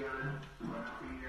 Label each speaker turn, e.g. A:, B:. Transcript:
A: Mariana, para